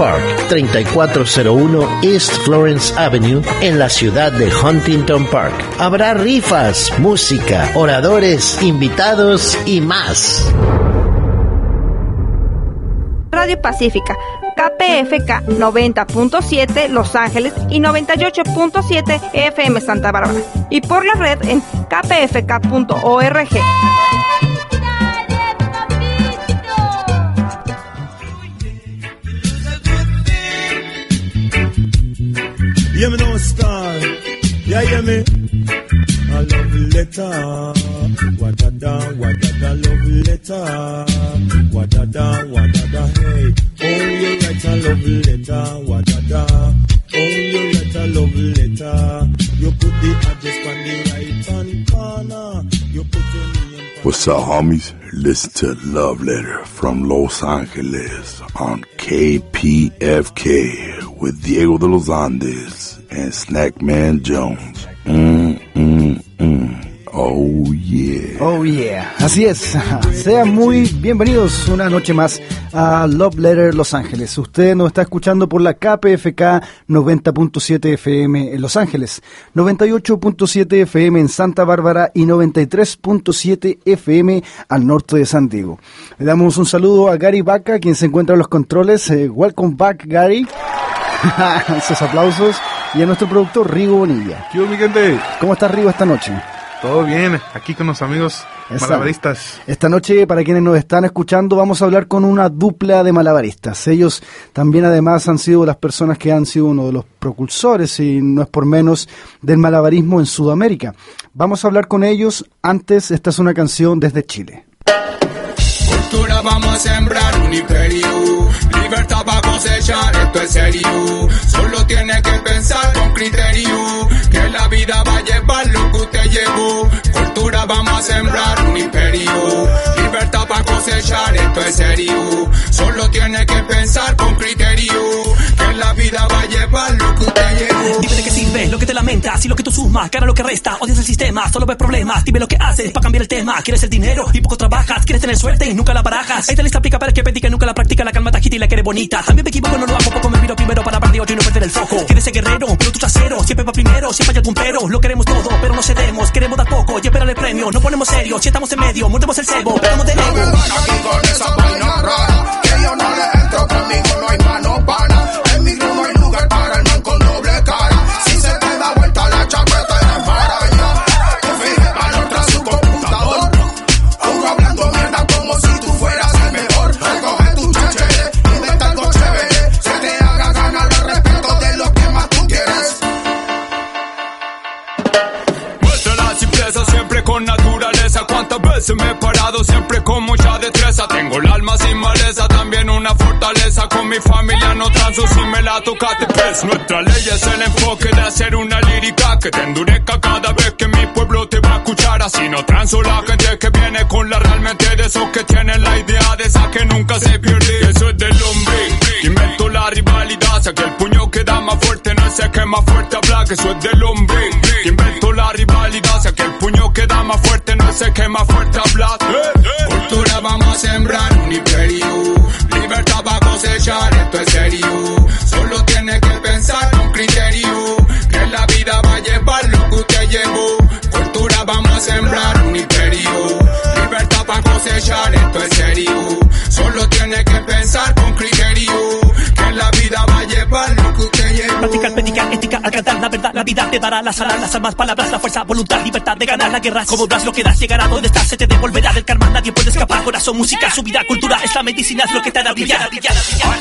Park, 3401 East Florence Avenue, en la ciudad de Huntington Park. Habrá rifas, música, oradores, invitados y más. Radio Pacífica, KPFK 90.7 Los Ángeles y 98.7 FM Santa Bárbara. Y por la red en kpfk.org. Yeah, me know star. Yeah, yeah, me. A love letter. What da da, what da da, love letter. What da da, what da da, hey. Oh, you write a love letter. What da da. Oh, you write a love letter. You put the address on the right hand corner. You put your name. What's up, homies? Listen to Love Letter from Los Angeles on KPFK with Diego de los Andes and Snackman Jones. Mm, mm, mm. Oh yeah. Oh yeah. Así es. Sean muy bienvenidos una noche más a Love Letter Los Ángeles. Usted nos está escuchando por la KPFK 90.7 FM en Los Ángeles, 98.7 FM en Santa Bárbara y 93.7 FM al norte de San Diego. Le damos un saludo a Gary Vaca, quien se encuentra en los controles. Eh, welcome back, Gary. Esos aplausos. Y a nuestro productor Rigo Bonilla. ¿Qué mi gente? ¿Cómo está Rigo esta noche? Todo bien, aquí con los amigos malabaristas. Esta noche, para quienes nos están escuchando, vamos a hablar con una dupla de malabaristas. Ellos también además han sido las personas que han sido uno de los propulsores, y no es por menos, del malabarismo en Sudamérica. Vamos a hablar con ellos. Antes, esta es una canción desde Chile. Cultura vamos a sembrar un imperio, libertad para cosechar, esto es serio. Solo tiene que pensar con criterio, que la vida va a llevar lo que usted llevó. Cultura vamos a sembrar un imperio, libertad para cosechar, esto es serio. Solo tiene que pensar con criterio, que la vida va a llevar lo que usted llevó. Lo que te lamentas y lo que tú sumas, cara lo que resta, odias el sistema, solo ves problemas, dime lo que haces para cambiar el tema, quieres el dinero y poco trabajas, quieres tener suerte y nunca la barajas, esta lista aplica para que y nunca la practica, la calma tajita y la quiere bonita, también me equivoco, no lo hago, poco me miro primero para hablar y no perder el foco, quieres ser guerrero, pero tú trasero, siempre va primero, siempre hay algún pero, lo queremos todo, pero no cedemos, queremos dar poco y esperar el premio, no ponemos serio, si estamos en medio, mordemos el cebo, pero de ego. La tocaste. Pues nuestra ley es el enfoque de hacer una lírica que te endurezca cada vez que mi pueblo te va a escuchar. Así no transo la gente que viene con la realmente de esos que tienen la idea de esa que nunca se pierde. Eso es del hombre. Invento la rivalidad, sé que el puño que da más fuerte no el que más fuerte habla, que eso es del hombre. Invento la rivalidad, sé que el puño que da más fuerte no el que más fuerte habla. Cultura vamos a sembrar un imperio, libertad para cosechar, esto es serio. Solo tiene que pensar con criterio, que la vida va a llevar lo que usted llevó. Cultura vamos a sembrar un imperio, libertad para cosechar, esto es serio. Solo tiene que pensar con criterio, que la vida va a llevar Practicar, predicar, ética, al cantar la verdad, la vida te dará las alas, las armas, palabras, la fuerza, voluntad, libertad de ganar la guerra. Como das lo que das, llegará donde estás, se te devolverá del karma, nadie puede escapar. Corazón, música, su vida, cultura, es la medicina, es lo que te hará brillar, brillar, brillar.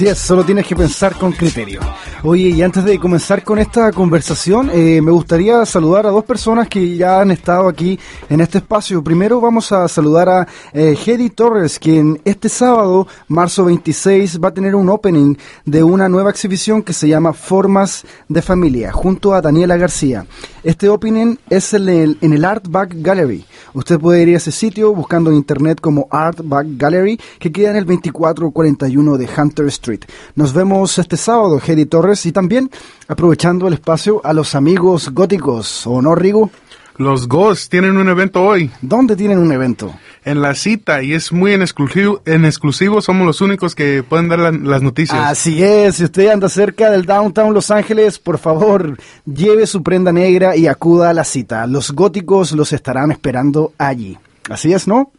Así solo tienes que pensar con criterio. Oye, y antes de comenzar con esta conversación, eh, me gustaría saludar a dos personas que ya han estado aquí en este espacio. Primero vamos a saludar a eh, Torres, quien este sábado, marzo 26, va a tener un opening de una nueva exhibición que se llama Formas de Familia, junto a Daniela García. Este opening es en el, en el Art Back Gallery. Usted puede ir a ese sitio buscando en internet como Art Back Gallery, que queda en el 2441 de Hunter Street. Nos vemos este sábado, Hedy Torres, y también aprovechando el espacio a los amigos góticos, ¿o no, Rigo? Los Ghosts tienen un evento hoy. ¿Dónde tienen un evento? En la cita y es muy en exclusivo, en exclusivo somos los únicos que pueden dar la- las noticias. Así es, si usted anda cerca del downtown Los Ángeles, por favor, lleve su prenda negra y acuda a la cita. Los góticos los estarán esperando allí. Así es, ¿no?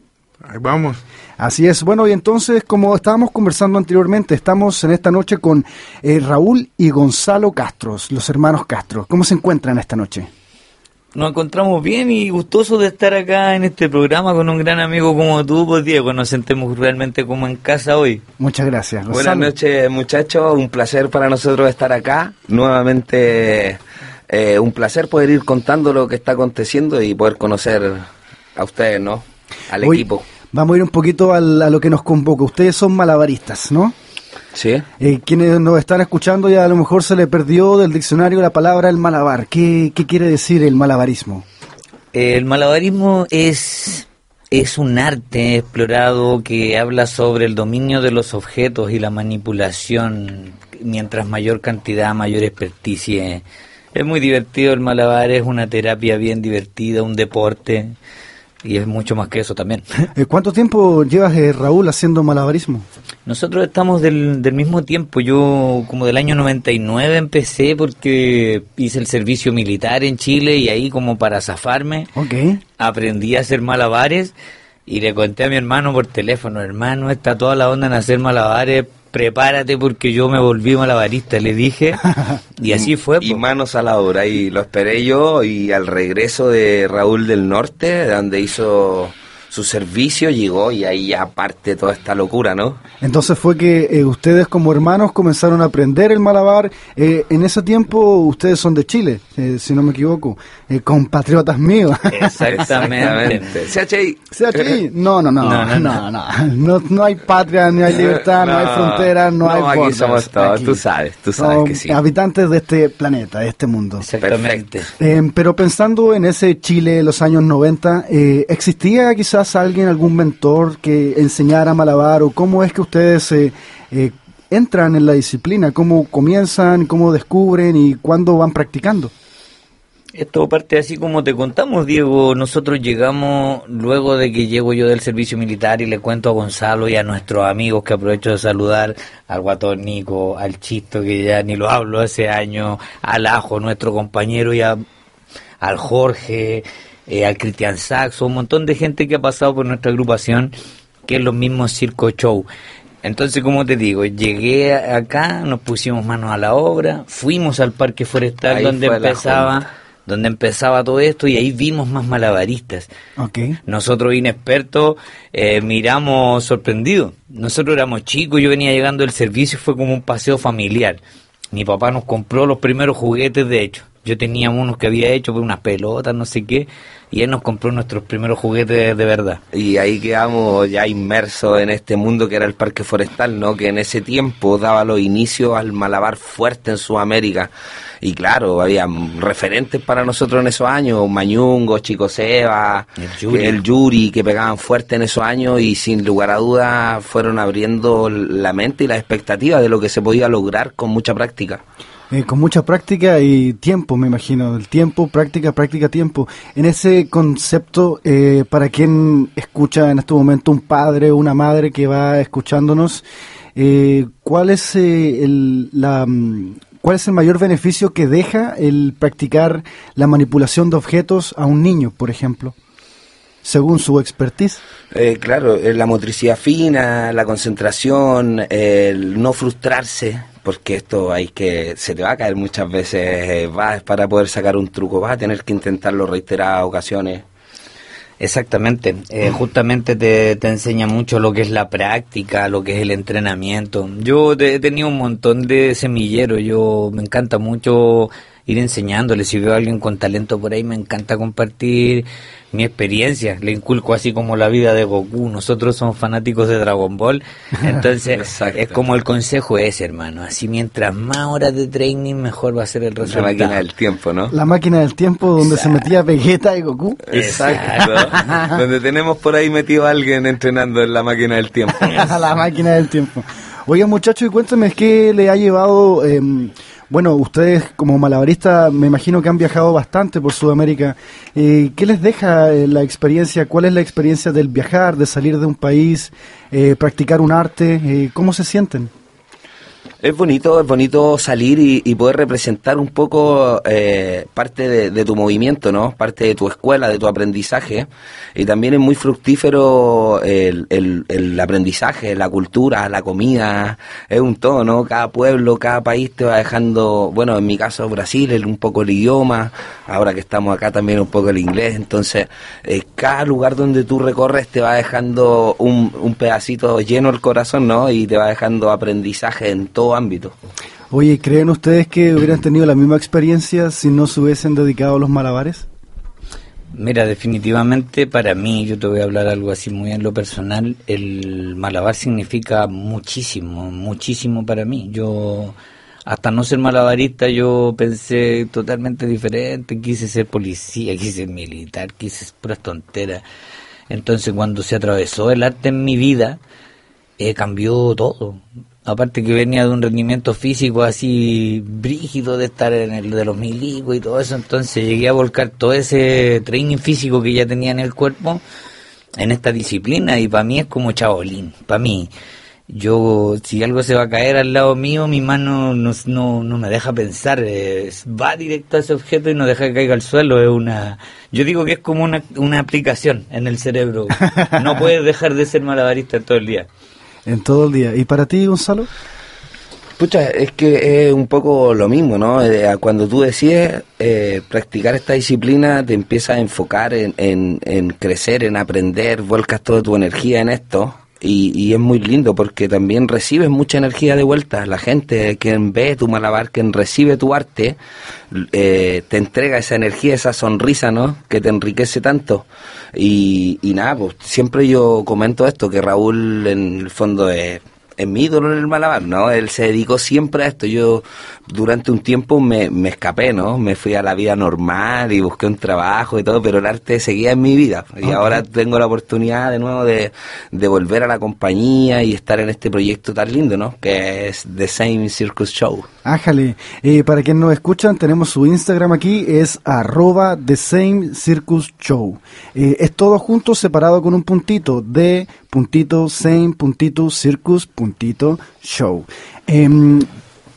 Ahí vamos. Así es. Bueno, y entonces, como estábamos conversando anteriormente, estamos en esta noche con eh, Raúl y Gonzalo Castros, los hermanos Castro. ¿Cómo se encuentran esta noche? Nos encontramos bien y gustosos de estar acá en este programa con un gran amigo como tú, pues Diego. Nos sentemos realmente como en casa hoy. Muchas gracias. Buenas noches muchachos, un placer para nosotros estar acá. Nuevamente eh, un placer poder ir contando lo que está aconteciendo y poder conocer a ustedes, ¿no? Al Hoy equipo. Vamos a ir un poquito al- a lo que nos convoca. Ustedes son malabaristas, ¿no? Sí. Eh, quienes nos están escuchando ya a lo mejor se le perdió del diccionario la palabra el malabar. ¿Qué, qué quiere decir el malabarismo? El malabarismo es, es un arte explorado que habla sobre el dominio de los objetos y la manipulación. Mientras mayor cantidad, mayor experticia. Es muy divertido el malabar, es una terapia bien divertida, un deporte. Y es mucho más que eso también. Eh, ¿Cuánto tiempo llevas, eh, Raúl, haciendo malabarismo? Nosotros estamos del, del mismo tiempo. Yo como del año 99 empecé porque hice el servicio militar en Chile y ahí como para zafarme Ok. aprendí a hacer malabares y le conté a mi hermano por teléfono, hermano, está toda la onda en hacer malabares, prepárate porque yo me volví malabarista, le dije. Y así fue. Y po. manos a la obra. Y lo esperé yo y al regreso de Raúl del Norte, donde hizo su servicio, llegó y ahí ya parte toda esta locura, ¿no? Entonces fue que eh, ustedes como hermanos comenzaron a aprender el malabar. Eh, en ese tiempo ustedes son de Chile, eh, si no me equivoco, eh, compatriotas míos. Exactamente. CHI. CHI, no, no, no, No, no, no, no, no, no hay patria, ni hay libertad, no, hay fronteras, no, hay aquí somos todos, Aquí tú sabes, tú sabes que sí. habitantes de este planeta, de este mundo. Exactamente. Eh, pero pensando en ese Chile de los años 90, eh, ¿existía quizás alguien, algún mentor que enseñara malabar o cómo es que ustedes eh, eh, entran en la disciplina? ¿Cómo comienzan, cómo descubren y cuándo van practicando? Esto parte así como te contamos, Diego. Nosotros llegamos luego de que llego yo del servicio militar y le cuento a Gonzalo y a nuestros amigos que aprovecho de saludar, al guatón Nico, al Chisto que ya ni lo hablo hace años, al Ajo, nuestro compañero, y a- al Jorge, eh, al Cristian Saxo, un montón de gente que ha pasado por nuestra agrupación, que es los mismos Circo Show. Entonces, como te digo, llegué a- acá, nos pusimos manos a la obra, fuimos al parque forestal Ahí donde empezaba donde empezaba todo esto y ahí vimos más malabaristas. Ok. Nosotros inexpertos eh, miramos sorprendidos. Nosotros éramos chicos, yo venía llegando del servicio y fue como un paseo familiar. Mi papá nos compró los primeros juguetes, de hecho. Yo tenía unos que había hecho, pues, unas pelotas, no sé qué, y él nos compró nuestros primeros juguetes de verdad. Y ahí quedamos ya inmersos en este mundo que era el parque forestal, ¿no? Que en ese tiempo daba los inicios al malabar fuerte en Sudamérica. Y claro, había referentes para nosotros en esos años, Mañungo, Chico Seba, El Yuri. que- el Yuri, que pegaban fuerte en esos años y sin lugar a dudas fueron abriendo la mente y las expectativas de lo que se podía lograr con mucha práctica. Eh, con mucha práctica y tiempo, me imagino. El tiempo, práctica, práctica, tiempo. En ese concepto, eh, para quien escucha en este momento un padre o una madre que va escuchándonos, eh, ¿cuál es eh, el, la, mm, cuál es el mayor beneficio que deja el practicar la manipulación de objetos a un niño, por ejemplo, según su expertise? Eh, claro, eh, la motricidad fina, la concentración, el no frustrarse, porque esto hay que, se te va a caer muchas veces, eh, vas para poder sacar un truco, vas a tener que intentarlo reiteradas ocasiones. Exactamente, eh, justamente te, te enseña mucho lo que es la práctica, lo que es el entrenamiento. Yo he tenido un montón de semilleros, yo me encanta mucho ir enseñándole. Si veo a alguien con talento por ahí, me encanta compartir mi experiencia. Le inculco así como la vida de Goku. Nosotros somos fanáticos de Dragon Ball. Entonces, es como el consejo ese, hermano. Así mientras más horas de training, mejor va a ser el resultado. La máquina del tiempo, ¿no? La máquina del tiempo donde se metía Vegeta y Goku. Exacto. donde tenemos por ahí metido a alguien entrenando en la máquina del tiempo. la máquina del tiempo. Oigan, muchachos, y cuéntame, ¿qué le ha llevado... Eh, bueno, ustedes como malabaristas me imagino que han viajado bastante por Sudamérica. Eh, ¿Qué les deja eh, la experiencia? ¿Cuál es la experiencia del viajar, de salir de un país, eh, practicar un arte? ¿Cómo se sienten? Es bonito, es bonito salir y, poder representar un poco eh, parte de, tu movimiento, ¿no? Parte de tu escuela, de tu aprendizaje. Y también es muy fructífero el, el, aprendizaje, la cultura, la comida. Es un todo, ¿no? Cada pueblo, cada país te va dejando, bueno, en mi caso Brasil, un poco el idioma. Ahora que estamos acá también un poco el inglés. Entonces, eh, cada lugar donde tú recorres te va dejando un, un pedacito lleno el corazón, ¿no? Y te va dejando aprendizaje en todo ámbito. Oye, ¿creen ustedes que hubieran tenido la misma experiencia si no se hubiesen dedicado a los malabares? Mira, definitivamente para mí, yo te voy a hablar algo así muy en lo personal, el malabar significa muchísimo, muchísimo para mí. Yo, hasta no ser malabarista, yo pensé totalmente diferente, quise ser policía, quise ser militar, quise ser puras tonteras. Entonces cuando se atravesó el arte en mi vida, eh, cambió todo aparte que venía de un rendimiento físico así brígido de estar en el de los milicos y todo eso, entonces llegué a volcar todo ese training físico que ya tenía en el cuerpo en esta disciplina y para mí es como chabolín, para mí. Yo, si algo se va a caer al lado mío, mi mano no, no, no me deja pensar, va directo a ese objeto y no deja que caiga al suelo. Es una, yo digo que es como una, una aplicación en el cerebro. No puedes dejar de ser malabarista todo el día. En todo el día. ¿Y para ti, Gonzalo? Pucha, es que es un poco lo mismo, ¿no? Eh, cuando tú decides eh, practicar esta disciplina, te empiezas a enfocar en, en, crecer, en aprender, vuelcas toda tu energía en esto. Y, es muy lindo porque también recibes mucha energía de vuelta. La gente, quien ve tu malabar, quien recibe tu arte, eh, te entrega esa energía, esa sonrisa, ¿no? Que te enriquece tanto. Y, y nada, pues siempre yo comento esto, que Raúl en el fondo es es mi ídolo en el malabar, ¿no? Él se dedicó siempre a esto. Yo durante un tiempo me, me, escapé, ¿no? Me fui a la vida normal y busqué un trabajo y todo, pero el arte seguía en mi vida. Y ahora tengo la oportunidad de nuevo de, de, volver a la compañía y estar en este proyecto tan lindo, ¿no? Que es The Same Circus Show. Ájale. Eh, para quienes nos escuchan, tenemos su Instagram aquí, es arroba The Same Circus Show. Eh, es todo junto, separado con un puntito, de puntito, same, puntito, circus, puntito, show. Em,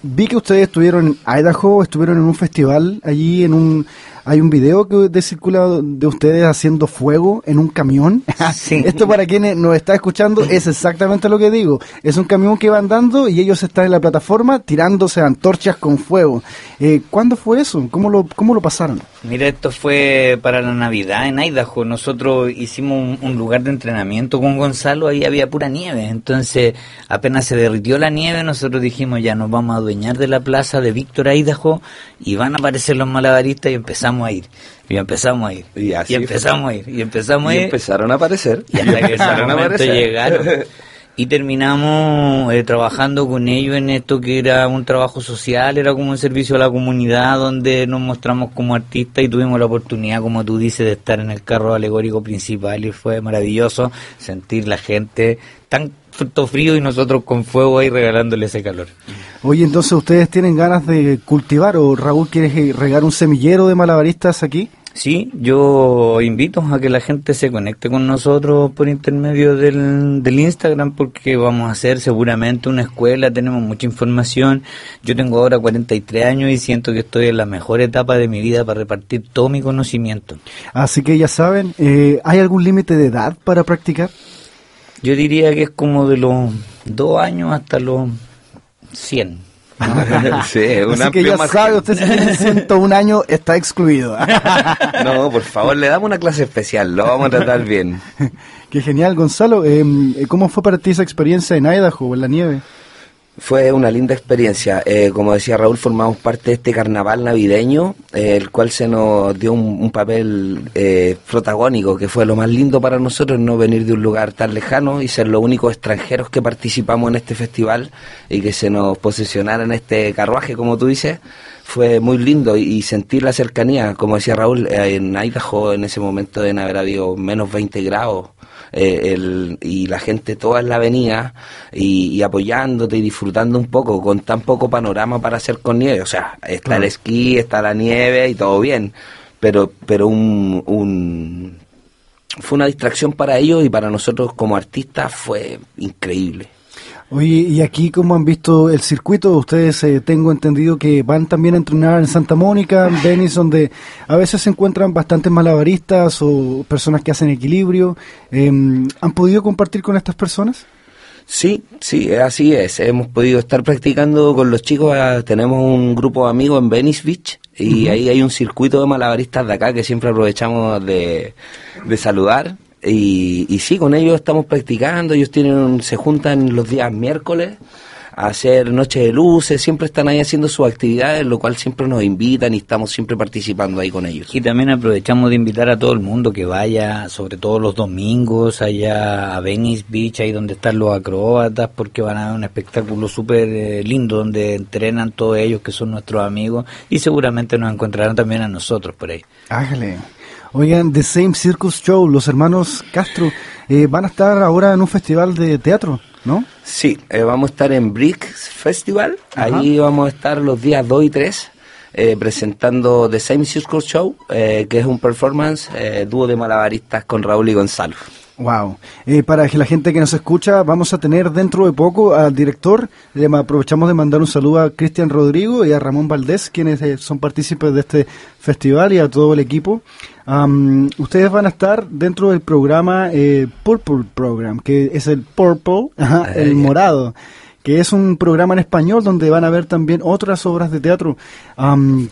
vi que ustedes estuvieron en Idaho, estuvieron en un festival allí en un hay un video que de circula de ustedes haciendo fuego en un camión. Esto para quienes nos está escuchando es exactamente lo que digo. Es un camión que va andando y ellos están en la plataforma tirándose antorchas con fuego. Eh, ¿Cuándo fue eso? ¿Cómo lo, ¿Cómo lo pasaron? Mira, esto fue para la Navidad en Idaho. Nosotros hicimos un, lugar de entrenamiento con Gonzalo, ahí había pura nieve. Entonces, apenas se derritió la nieve, nosotros dijimos ya nos vamos a adueñar de la plaza de Víctor Idaho y van a aparecer los malabaristas y empezamos a ir. Y empezamos a ir. Y, empezamos a ir. Y empezamos a ir. empezaron a aparecer. Y hasta que ese momento llegaron. Y terminamos eh, trabajando con ellos en esto que era un trabajo social, era como un servicio a la comunidad donde nos mostramos como artistas y tuvimos la oportunidad, como tú dices, de estar en el carro alegórico principal y fue maravilloso sentir la gente tan frío y nosotros con fuego ahí regalándole ese calor. Oye, entonces ustedes tienen ganas de cultivar o Raúl quieres regar un semillero de malabaristas aquí? Sí, yo invito a que la gente se conecte con nosotros por intermedio del, del, Instagram porque vamos a hacer seguramente una escuela, tenemos mucha información. Yo tengo ahora 43 años y siento que estoy en la mejor etapa de mi vida para repartir todo mi conocimiento. Así que ya saben, eh, ¿hay algún límite de edad para practicar? Yo diría que es como de los dos años hasta los 100 sí, un Así que ya margen. sabe, usted si tiene 101 años está excluido. No, por favor, le damos una clase especial, lo vamos a tratar bien. Qué genial, Gonzalo. Eh, ¿Cómo fue para ti esa experiencia en Idaho, en la nieve? Fue una linda experiencia. Eh, como decía Raúl, formamos parte de este carnaval navideño, eh, el cual se nos dio un, papel eh, protagónico, que fue lo más lindo para nosotros, no venir de un lugar tan lejano y ser los únicos extranjeros que participamos en este festival y que se nos posesionara en este carruaje, como tú dices. Fue muy lindo y, y sentir la cercanía, como decía Raúl, eh, en Idaho en ese momento deben haber habido menos 20 grados eh, el- y la gente toda en la avenida y, y apoyándote y disfrutando un poco con tan poco panorama para hacer con nieve. O sea, está el esquí, está la nieve y todo bien, pero, pero un, un- fue una distracción para ellos y para nosotros como artistas fue increíble. Oye, y aquí, ¿cómo han visto el circuito? Ustedes, eh, tengo entendido que van también a entrenar en Santa Mónica, en Venice, donde a veces se encuentran bastantes malabaristas o personas que hacen equilibrio. Eh, ¿Han podido compartir con estas personas? Sí, sí, así es. Hemos podido estar practicando con los chicos. ah, Tenemos un grupo de amigos en Venice Beach y ahí hay un circuito de malabaristas de acá que siempre aprovechamos de, de saludar. Y, y sí, con ellos estamos practicando. Ellos tienen se juntan los días miércoles a hacer noches de luces. Siempre están ahí haciendo sus actividades, lo cual siempre nos invitan y estamos siempre participando ahí con ellos. Y también aprovechamos de invitar a todo el mundo que vaya, sobre todo los domingos, allá a Venice Beach, ahí donde están los acróbatas, porque van a ver un espectáculo súper eh, lindo donde entrenan todos ellos que son nuestros amigos y seguramente nos encontrarán también a nosotros por ahí. Hágale. Oigan, The Same Circus Show, los hermanos Castro, eh, van a estar ahora en un festival de teatro, ¿no? Sí, eh, vamos a estar en Bricks Festival. Ajá. Ahí vamos a estar los días 2 y 3 eh, presentando The Same Circus Show, que es un performance dúo de malabaristas con Raúl y Gonzalo. Wow. Eh, para que la gente que nos escucha, vamos a tener dentro de poco al director. Le aprovechamos de mandar un saludo a Cristian Rodrigo y a Ramón Valdés, quienes eh, son partícipes de este festival y a todo el equipo. Am, ustedes van a estar dentro del programa eh, Purple Program, que es el Purple, ajá, el morado, que es un programa en español donde van a ver también otras obras de teatro. Am,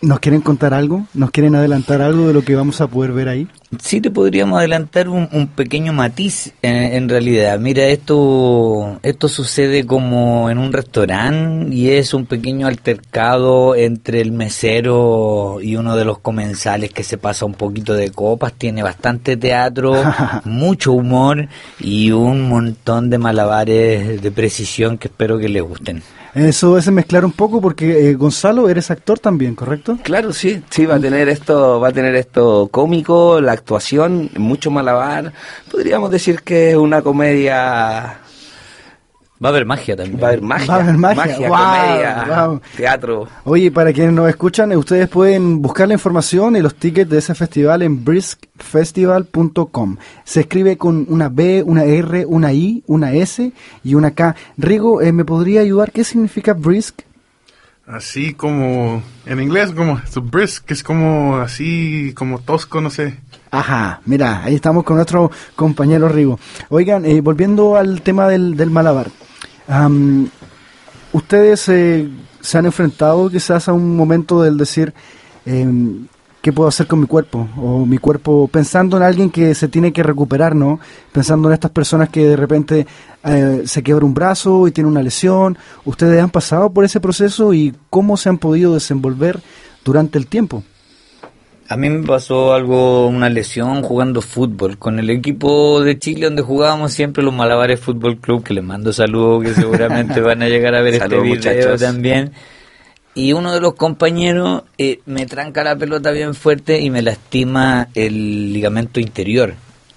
¿Nos quieren contar algo? ¿Nos quieren adelantar algo de lo que vamos a poder ver ahí? Sí, te podríamos adelantar un, un pequeño matiz eh, en realidad. Mira, esto, esto sucede como en un restaurante y es un pequeño altercado entre el mesero y uno de los comensales que se pasa un poquito de copas. Tiene bastante teatro, mucho humor y un montón de malabares de precisión que espero que les gusten. Eso es mezclar un poco porque eh, Gonzalo, eres actor también, ¿correcto? Claro, sí, sí, va a tener esto, va a tener esto cómico, la actuación, mucho malabar. Podríamos decir que es una comedia. Va a haber magia también. Va a haber magia, Va a haber magia. Comedia, teatro. Oye, para quienes nos escuchan, eh, ustedes pueden buscar la información y los tickets de ese festival en briskfestival.com. Se escribe con una B, una R, una I, una S y una K. Rigo, eh, ¿me podría ayudar? ¿Qué significa brisk? Así como en inglés, como so brisk, que es como así, como tosco, no sé. Ajá, mira, ahí estamos con nuestro compañero Rigo. Oigan, eh, volviendo al tema del, del malabar. ¿Ustedes eh, se han enfrentado quizás a un momento del decir, em, ¿qué puedo hacer con mi cuerpo? O mi cuerpo, pensando en alguien que se tiene que recuperar, ¿no? Pensando en estas personas que de repente eh, se quiebra un brazo y tiene una lesión. ¿Ustedes han pasado por ese proceso y cómo se han podido desenvolver durante el tiempo? A mí me pasó algo, una lesión jugando fútbol con el equipo de Chile donde jugábamos siempre los Malabares Fútbol Club, que les mando saludos, que seguramente van a llegar a ver este video muchachos. también. Y uno de los compañeros eh, me tranca la pelota bien fuerte y me lastima el ligamento interior.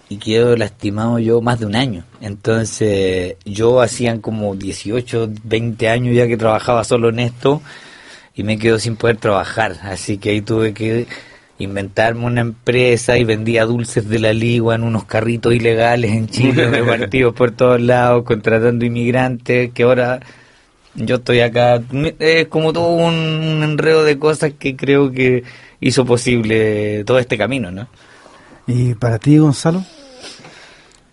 Y quedo lastimado yo más de un año. Entonces, yo hacían como 18, 20 años ya que trabajaba solo en esto y me quedo sin poder trabajar. Así que ahí tuve que inventarme una empresa y vendía dulces de la ligua en unos carritos ilegales en Chile, repartidos por todos lados, contratando inmigrantes, que ahora yo estoy acá. Es como todo un, un enredo de cosas que creo que hizo posible todo este camino, ¿no? ¿Y para ti, Gonzalo?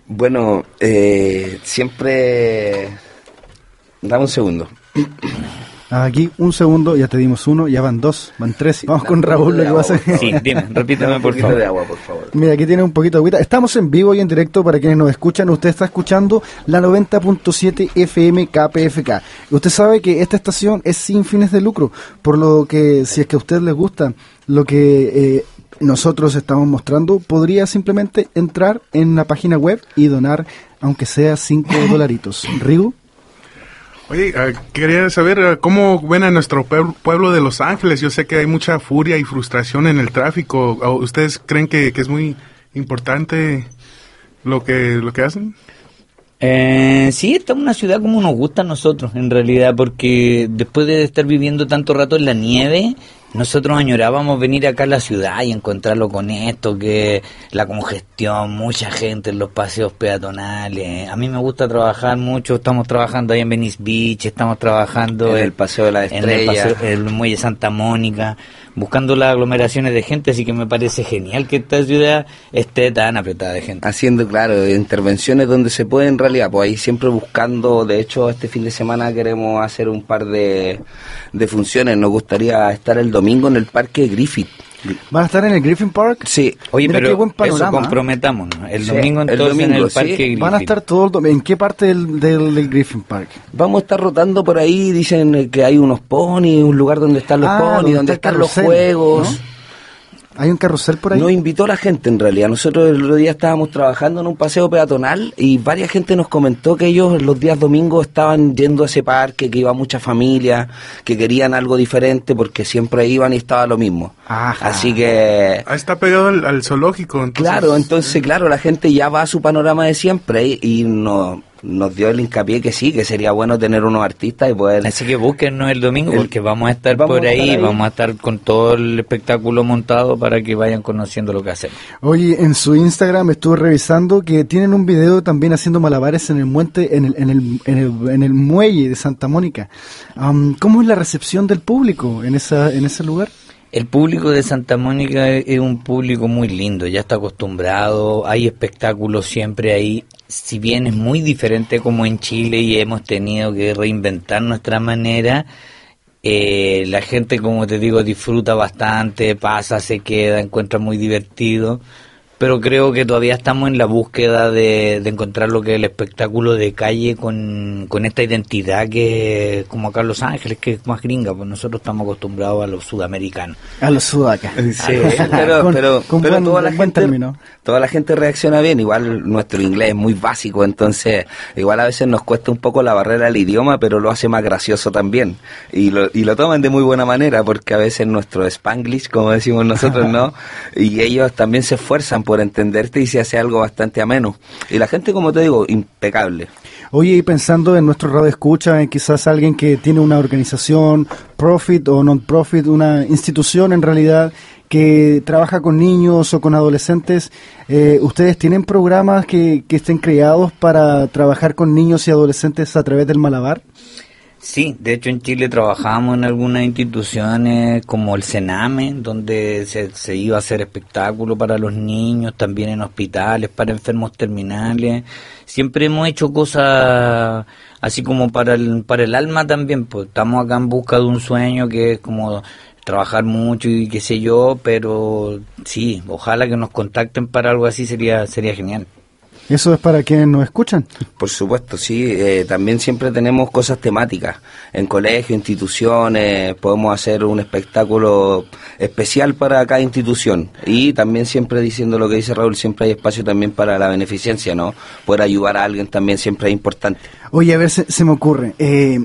Bueno, eh, siempre... Dame un segundo. Aquí, un segundo, ya te dimos uno, ya van dos, van tres. Vamos con Raúl, lo que va a hacer. Sí, dime, repíteme por poquito favor. de agua, por favor. Mira, aquí tiene un poquito de agüita. Estamos en vivo y en directo para quienes nos escuchan. Usted está escuchando la 90.7 FM KPFK. Usted sabe que esta estación es sin fines de lucro, por lo que si es que a usted le gusta lo que eh, nosotros estamos mostrando, podría simplemente entrar en la página web y donar, aunque sea cinco dolaritos. Rigo. Oye, eh, quería saber eh, cómo ven a nuestro pueblo, de Los Ángeles. Yo sé que hay mucha furia y frustración en el tráfico. ¿O ¿Ustedes creen que, que es muy importante lo que, lo que hacen? Eh, sí, esta es una ciudad como nos gusta a nosotros, en realidad, porque después de estar viviendo tanto rato en la nieve, nosotros añorábamos venir acá a la ciudad y encontrarlo con esto, que la congestión, mucha gente en los paseos peatonales. A mí me gusta trabajar mucho, estamos trabajando ahí en Venice Beach, estamos trabajando En el Paseo de la en el, Estrella. paseo- el muelle Santa Mónica, buscando las aglomeraciones de gente, así que me parece genial que esta ciudad esté tan apretada de gente. Haciendo, claro, intervenciones donde se puede en realidad, pues ahí siempre buscando, de hecho este fin de semana queremos hacer un par de, de funciones, nos gustaría estar el domingo en el Parque Griffith. ¿Van a estar en el Griffin Park? Sí. Oye, Mira pero qué buen eso comprometámonos. El Sí, domingo el entonces en domingo, el sí. Parque. Van a estar todo el dom- ¿En qué parte del, del, del Griffin Park? Vamos a estar rotando por ahí, dicen que hay unos ponis, un lugar donde están los Ah, ponis, donde donde está el están los juegos. ¿no? ¿Hay un carrusel por ahí? Nos invitó la gente en realidad. Nosotros el otro día estábamos trabajando en un paseo peatonal y varias gente nos comentó que ellos los días domingos estaban yendo a ese parque, que iba mucha familia, que querían algo diferente porque siempre iban y estaba lo mismo. Ajá. Así que Ah, está pegado al, al zoológico. Entonces, Claro, entonces, claro, la gente ya va a su panorama de siempre y, y no- nos dio el hincapié que sí, que sería bueno tener unos artistas y poder... Así que búsquennos el domingo El- porque vamos a estar vamos por a ahí, estar ahí. vamos a estar con todo el espectáculo montado para que vayan conociendo lo que hacemos. Oye, en su Instagram estuve revisando que tienen un video también haciendo malabares en el muente, en el, en el, en el, en el muelle de Santa Mónica. Am, ¿Cómo es la recepción del público en esa, en ese lugar? El público de Santa Mónica es un público muy lindo, ya está acostumbrado, hay espectáculos siempre ahí, si bien es muy diferente como en Chile y hemos tenido que reinventar nuestra manera, eh, la gente, como te digo, disfruta bastante, pasa, se queda, encuentra muy divertido, pero creo que todavía estamos en la búsqueda de, de encontrar lo que es el espectáculo de calle con, con esta identidad que como acá en Los Ángeles, que es más gringa, pues nosotros estamos acostumbrados a los sudamericanos. A los sudacas. Sí, pero, Con- pero, con pero buen- toda la gente término. toda la gente reacciona bien igual nuestro inglés es muy básico entonces igual a veces nos cuesta un poco la barrera del idioma pero lo hace más gracioso también y lo, y lo toman de muy buena manera porque a veces nuestro spanglish como decimos nosotros no y ellos también se esfuerzan por entenderte y se hace algo bastante ameno y la gente como te digo impecable Oye, y pensando en nuestro radio escucha, en quizás alguien que tiene una organización, profit o non-profit, una institución en realidad que trabaja con niños o con adolescentes, eh, ¿ustedes tienen programas que, que estén creados para trabajar con niños y adolescentes a través del Malabar? Sí, de hecho en Chile trabajamos en algunas instituciones como el Sename, donde se, se iba a hacer espectáculo para los niños, también en hospitales para enfermos terminales. Siempre hemos hecho cosas así como para el, para el alma también, pues estamos acá en busca de un sueño que es como trabajar mucho y qué sé yo, pero sí, ojalá que nos contacten para algo así sería sería genial. Eso es para quienes nos escuchan. Por supuesto, sí. eh, también siempre tenemos cosas temáticas. En colegios, instituciones, podemos hacer un espectáculo especial para cada institución. Y también siempre diciendo lo que dice Raúl, siempre hay espacio también para la beneficencia, ¿no? Poder ayudar a alguien también siempre es importante. Oye, a ver, se, se me ocurre. eh,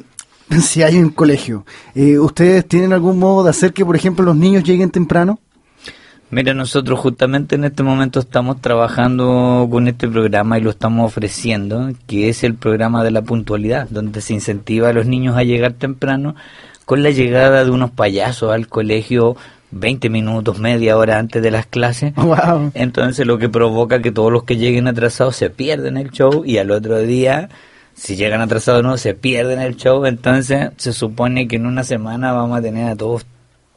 si hay un colegio, eh, ¿ustedes tienen algún modo de hacer que, por ejemplo, los niños lleguen temprano? Mira, nosotros justamente en este momento estamos trabajando con este programa y lo estamos ofreciendo, que es el programa de la puntualidad, donde se incentiva a los niños a llegar temprano con la llegada de unos payasos al colegio 20 minutos, media hora antes de las clases. Wow. Entonces lo que provoca que todos los que lleguen atrasados se pierden el show y al otro día, si llegan atrasados no, se pierden el show. Entonces se supone que en una semana vamos a tener a todos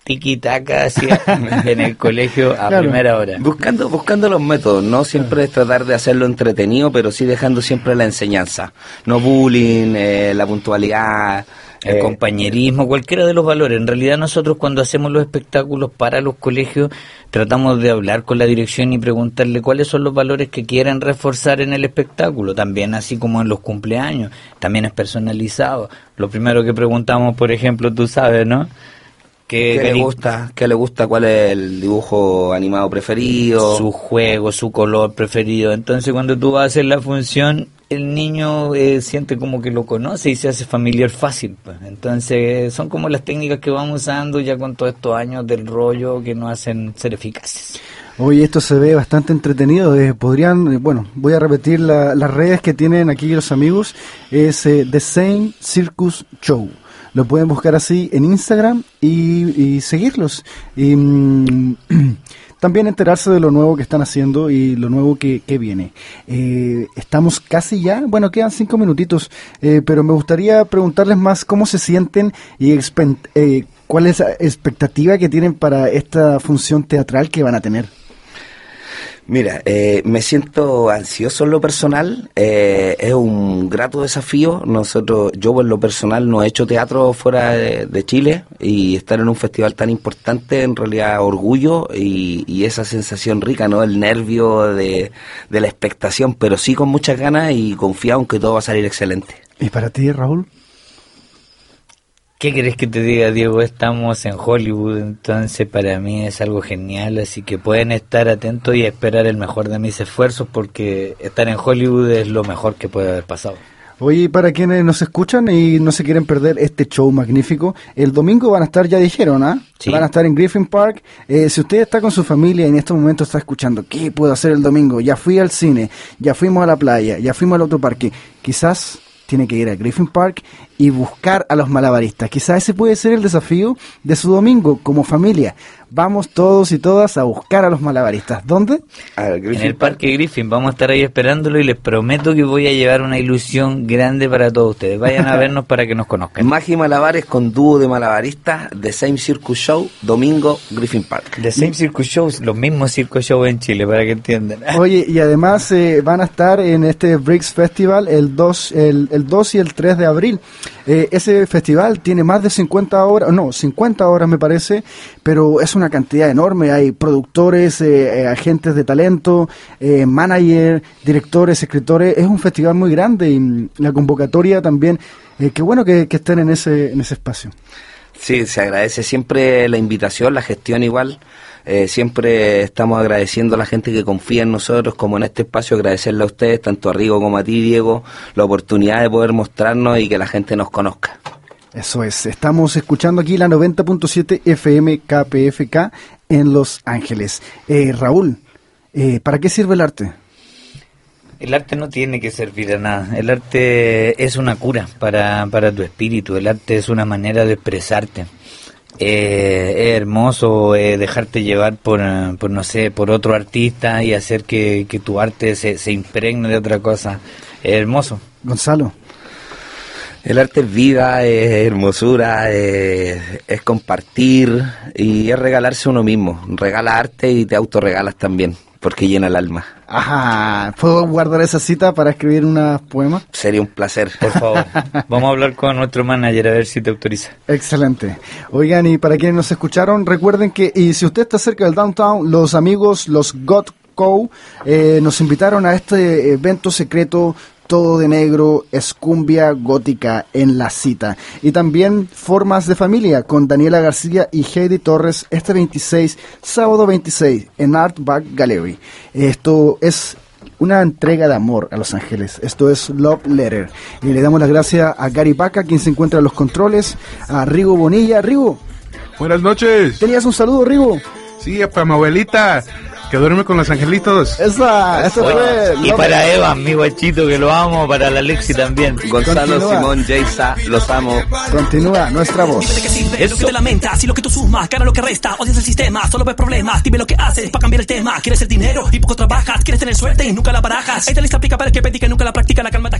tiki-taka en el colegio a Claro. primera hora. Buscando, buscando los métodos, no siempre es tratar de hacerlo entretenido, pero sí dejando siempre la enseñanza. No bullying, eh, la puntualidad, el eh, compañerismo, cualquiera de los valores. En realidad nosotros cuando hacemos los espectáculos para los colegios tratamos de hablar con la dirección y preguntarle cuáles son los valores que quieren reforzar en el espectáculo, también así como en los cumpleaños, también es personalizado. Lo primero que preguntamos, por ejemplo, tú sabes, ¿no? ¿Qué le gusta? ¿Qué le gusta? ¿Cuál es el dibujo animado preferido? su juego, su color preferido. Entonces, cuando tú vas a hacer la función, el niño eh, siente como que lo conoce y se hace familiar fácil. pues. Entonces, son como las técnicas que vamos usando ya con todos estos años del rollo que nos hacen ser eficaces. Oye, esto se ve bastante entretenido. eh, podrían, eh, bueno, voy a repetir la- las redes que tienen aquí los amigos. Es eh, The Same Circus Show. Lo pueden buscar así en Instagram y, seguirlos. Y mm, también enterarse de lo nuevo que están haciendo y lo nuevo que, que viene. Eh, estamos casi ya, bueno, quedan cinco minutitos, eh, pero me gustaría preguntarles más cómo se sienten y eh, cuál es la expectativa que tienen para esta función teatral que van a tener. Mira, eh, me siento ansioso en lo personal, eh, es un grato desafío. Nosotros, yo en lo personal no he hecho teatro fuera de, Chile y estar en un festival tan importante en realidad orgullo y, y esa sensación rica, ¿no? El nervio de, de la expectación, pero sí con muchas ganas y confiado en que todo va a salir excelente. ¿Y para ti, Raúl? ¿Qué querés que te diga, Diego? Estamos en Hollywood, entonces para mí es algo genial, así que pueden estar atentos y esperar el mejor de mis esfuerzos porque estar en Hollywood es lo mejor que puede haber pasado. Oye, para quienes nos escuchan y no se quieren perder este show magnífico, el domingo van a estar, ya dijeron, ¿ah? Sí. Van a estar en Griffin Park. Eh, si usted está con su familia y en este momento está escuchando, ¿qué puedo hacer el domingo? Ya fui al cine, ya fuimos a la playa, ya fuimos al otro parque. Quizás tiene que ir a Griffin Park y buscar a los malabaristas. Quizás ese puede ser el desafío de su domingo como familia. Vamos todos y todas a buscar a los malabaristas. ¿Dónde? En el Parque Griffin vamos a estar ahí esperándolo y les prometo que voy a llevar una ilusión grande para todos ustedes. Vayan a vernos para que nos conozcan. Magia y Malabares con dúo de malabaristas, The Same Circus Show, domingo, Griffin Park. The Same Circus Shows, los mismos circus shows en Chile, para que entiendan. Oye, y además eh, van a estar en este Bricks Festival el 2, el, el 2 y el 3 de abril. Eh, ese festival tiene más de 50 horas, no, 50 horas me parece, pero es una cantidad enorme. Hay productores, eh, eh, agentes de talento, eh, manager, directores, escritores. Es un festival muy grande y mm, la convocatoria también. eh, qué bueno que, que estén en ese, en ese espacio. Sí, se agradece siempre la invitación, la gestión igual. Eh, siempre estamos agradeciendo a la gente que confía en nosotros, como en este espacio, agradecerle a ustedes, tanto a Rigo como a ti, Diego, la oportunidad de poder mostrarnos y que la gente nos conozca. Eso es, estamos escuchando aquí la 90.7 FM KPFK en Los Ángeles. Eh, Raúl, eh, ¿para qué sirve el arte? El arte no tiene que servir a nada. El arte es una cura para, para tu espíritu. El arte es una manera de expresarte. Eh, es hermoso eh, dejarte llevar por, eh, por, no sé, por otro artista y hacer que, que tu arte se, se impregne de otra cosa. Es hermoso. Gonzalo. El arte es vida, es hermosura, es, es compartir y es regalarse uno mismo. Regala arte y te autorregalas también, porque llena el alma. Ajá, ¿puedo guardar esa cita para escribir unos poemas? Sería un placer. Por favor, vamos a hablar con nuestro manager a ver si te autoriza. Excelente. Oigan, y para quienes nos escucharon, recuerden que, y si usted está cerca del downtown, los amigos, los God Co, eh, nos invitaron a este evento secreto todo de negro, escumbia gótica en la cita. Y también Formas de Familia con Daniela García y Heidi Torres este 26, sábado 26, en Art Back Gallery. Esto es una entrega de amor a Los Ángeles. Esto es Love Letter. Y le damos las gracias a Gary Baca, quien se encuentra en los controles, a Rigo Bonilla. Rigo. Buenas noches. Tenías un saludo, Rigo. Sí, para mi abuelita, que duerme con los angelitos. Esa, esa fue. Y para Eva, mi guachito, que lo amo, para la Lexi también. Gonzalo, Continúa. Simón, Jaysa, los amo. Continúa nuestra voz. ¿De qué sirve lo que te lamentas y lo que tú sumas? Gana lo que resta, odias el sistema, solo ves problemas. Dime lo que haces para cambiar el tema. Quieres el dinero y poco trabajas. Quieres tener suerte y nunca la barajas. Esta lista aplica para el que predica y nunca la practica. La calma